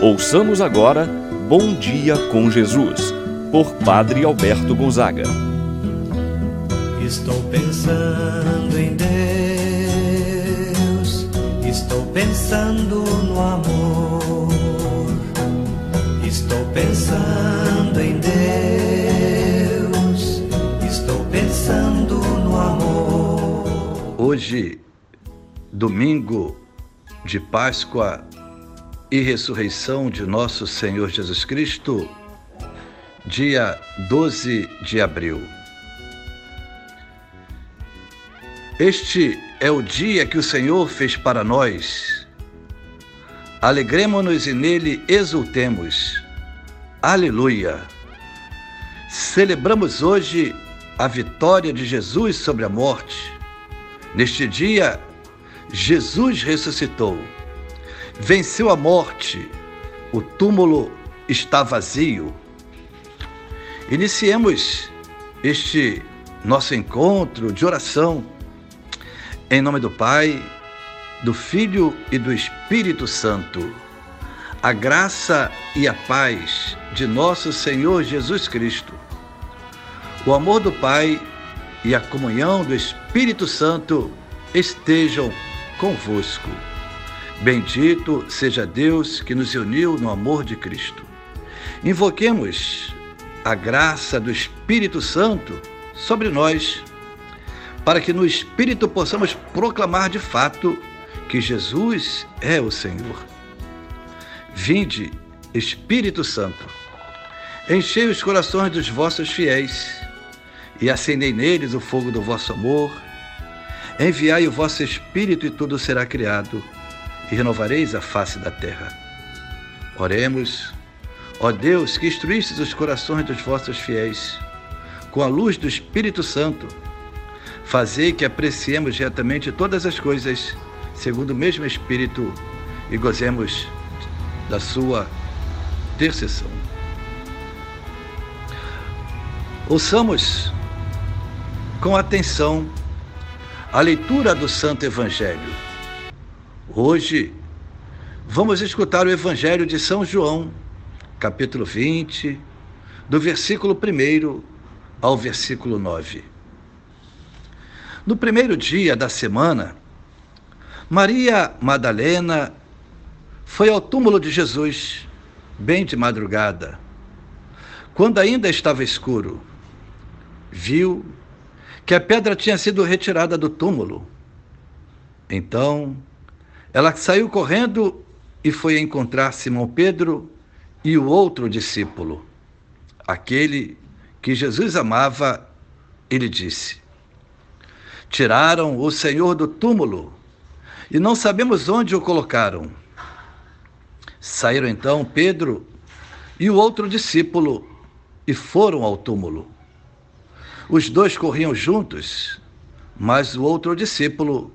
Ouçamos agora Bom Dia com Jesus, por Padre Alberto Gonzaga. Estou pensando em Deus, estou pensando no amor, estou pensando em Deus, estou pensando no amor. Hoje, domingo de Páscoa e ressurreição de nosso Senhor Jesus Cristo, dia 12 de abril. Este é o dia que o Senhor fez para nós. Alegremos-nos e nele exultemos. Aleluia! Celebramos hoje a vitória de Jesus sobre a morte. Neste dia, Jesus ressuscitou venceu a morte, o túmulo está vazio. Iniciemos este nosso encontro de oração em nome do Pai, do Filho e do Espírito Santo. A graça e a paz de nosso Senhor Jesus Cristo, o amor do Pai e a comunhão do Espírito Santo estejam convosco. Bendito seja Deus que nos uniu no amor de Cristo. Invoquemos a graça do Espírito Santo sobre nós, para que no Espírito possamos proclamar de fato que Jesus é o Senhor. Vinde, Espírito Santo, enchei os corações dos vossos fiéis e acendei neles o fogo do vosso amor. Enviai o vosso Espírito e tudo será criado e renovareis a face da terra. Oremos, ó Deus, que instruístes os corações dos vossos fiéis, com a luz do Espírito Santo, fazei que apreciemos retamente todas as coisas, segundo o mesmo Espírito, e gozemos da sua intercessão. Ouçamos com atenção a leitura do Santo Evangelho Hoje vamos escutar o Evangelho de São João, capítulo 20, do versículo 1 ao versículo 9. No primeiro dia da semana, Maria Madalena foi ao túmulo de Jesus, bem de madrugada, quando ainda estava escuro. Viu que a pedra tinha sido retirada do túmulo. Então, ela saiu correndo e foi encontrar Simão Pedro e o outro discípulo, aquele que Jesus amava, ele disse: Tiraram o Senhor do túmulo e não sabemos onde o colocaram. Saíram então Pedro e o outro discípulo e foram ao túmulo. Os dois corriam juntos, mas o outro discípulo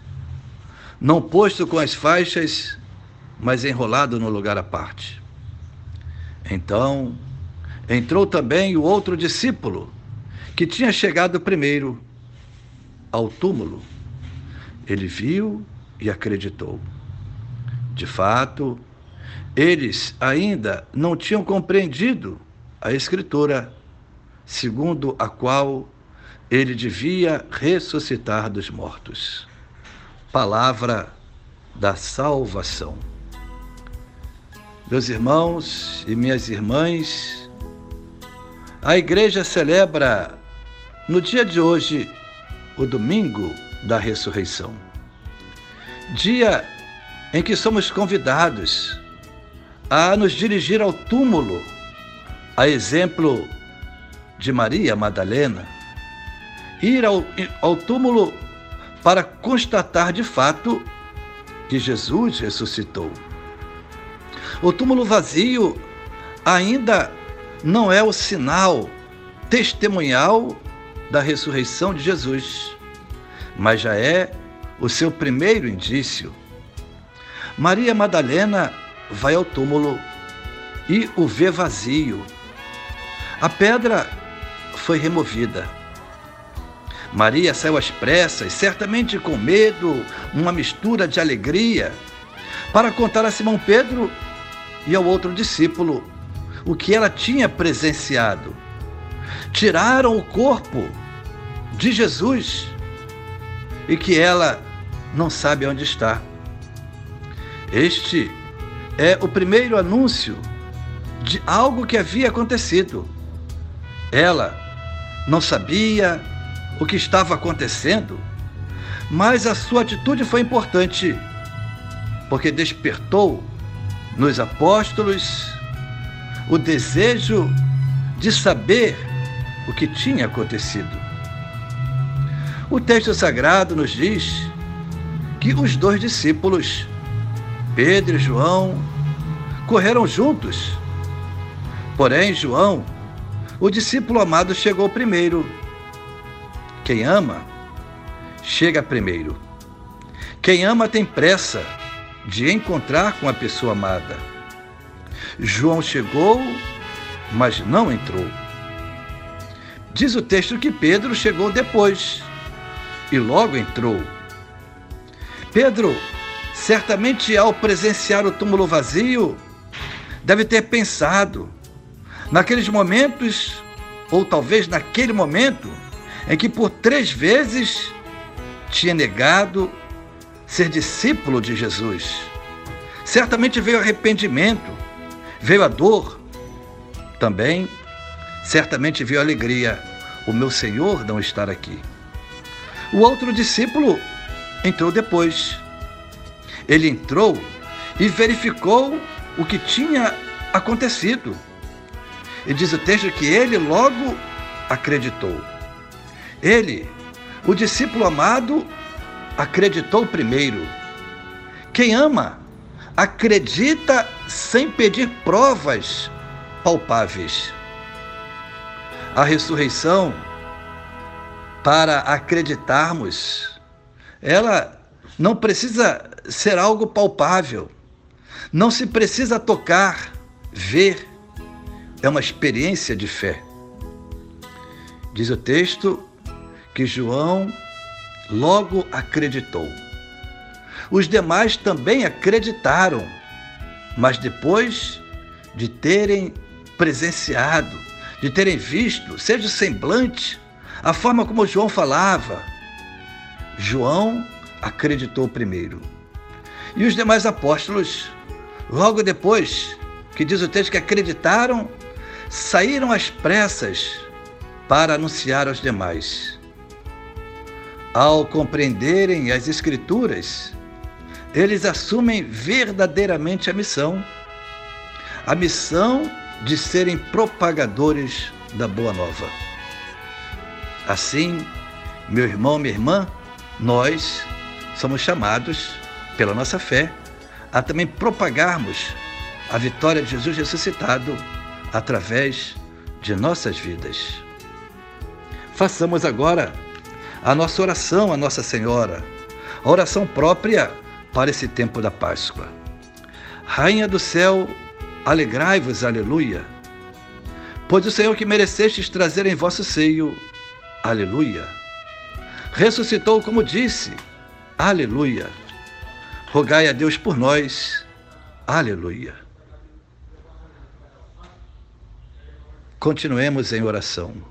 não posto com as faixas, mas enrolado no lugar à parte. Então entrou também o outro discípulo, que tinha chegado primeiro ao túmulo. Ele viu e acreditou. De fato, eles ainda não tinham compreendido a Escritura, segundo a qual ele devia ressuscitar dos mortos palavra da salvação. Meus irmãos e minhas irmãs, a igreja celebra no dia de hoje o domingo da ressurreição. Dia em que somos convidados a nos dirigir ao túmulo, a exemplo de Maria Madalena, ir ao, ao túmulo para constatar de fato que Jesus ressuscitou. O túmulo vazio ainda não é o sinal testemunhal da ressurreição de Jesus, mas já é o seu primeiro indício. Maria Madalena vai ao túmulo e o vê vazio. A pedra foi removida. Maria saiu às pressas, certamente com medo, uma mistura de alegria, para contar a Simão Pedro e ao outro discípulo o que ela tinha presenciado. Tiraram o corpo de Jesus e que ela não sabe onde está. Este é o primeiro anúncio de algo que havia acontecido. Ela não sabia o que estava acontecendo, mas a sua atitude foi importante, porque despertou nos apóstolos o desejo de saber o que tinha acontecido. O texto sagrado nos diz que os dois discípulos, Pedro e João, correram juntos. Porém, João, o discípulo amado, chegou primeiro. Quem ama, chega primeiro. Quem ama tem pressa de encontrar com a pessoa amada. João chegou, mas não entrou. Diz o texto que Pedro chegou depois e logo entrou. Pedro, certamente ao presenciar o túmulo vazio, deve ter pensado naqueles momentos, ou talvez naquele momento, em que por três vezes tinha negado ser discípulo de Jesus. Certamente veio arrependimento, veio a dor, também certamente veio alegria, o meu Senhor não estar aqui. O outro discípulo entrou depois. Ele entrou e verificou o que tinha acontecido. E diz o texto que ele logo acreditou. Ele, o discípulo amado, acreditou primeiro. Quem ama, acredita sem pedir provas palpáveis. A ressurreição, para acreditarmos, ela não precisa ser algo palpável, não se precisa tocar, ver, é uma experiência de fé. Diz o texto que João logo acreditou. Os demais também acreditaram, mas depois de terem presenciado, de terem visto, seja o semblante, a forma como João falava, João acreditou primeiro. E os demais apóstolos, logo depois, que diz o texto que acreditaram, saíram às pressas para anunciar aos demais. Ao compreenderem as Escrituras, eles assumem verdadeiramente a missão, a missão de serem propagadores da Boa Nova. Assim, meu irmão, minha irmã, nós somos chamados, pela nossa fé, a também propagarmos a vitória de Jesus ressuscitado através de nossas vidas. Façamos agora a nossa oração a Nossa Senhora, a oração própria para esse tempo da Páscoa. Rainha do céu, alegrai-vos, aleluia. Pois o Senhor que merecestes trazer em vosso seio, aleluia. Ressuscitou como disse, aleluia. Rogai a Deus por nós, aleluia. Continuemos em oração.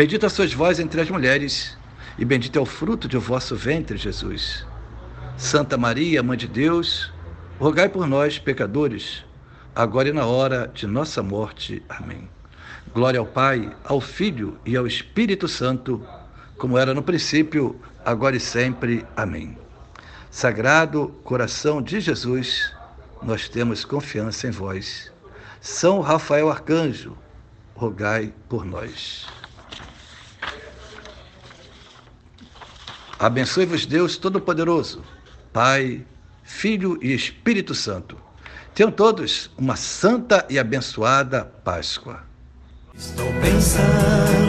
Bendita sois vós entre as mulheres, e bendito é o fruto de vosso ventre, Jesus. Santa Maria, Mãe de Deus, rogai por nós, pecadores, agora e na hora de nossa morte. Amém. Glória ao Pai, ao Filho e ao Espírito Santo, como era no princípio, agora e sempre. Amém. Sagrado coração de Jesus, nós temos confiança em vós. São Rafael Arcanjo, rogai por nós. Abençoe-vos Deus Todo-Poderoso, Pai, Filho e Espírito Santo. Tenham todos uma santa e abençoada Páscoa. Estou pensando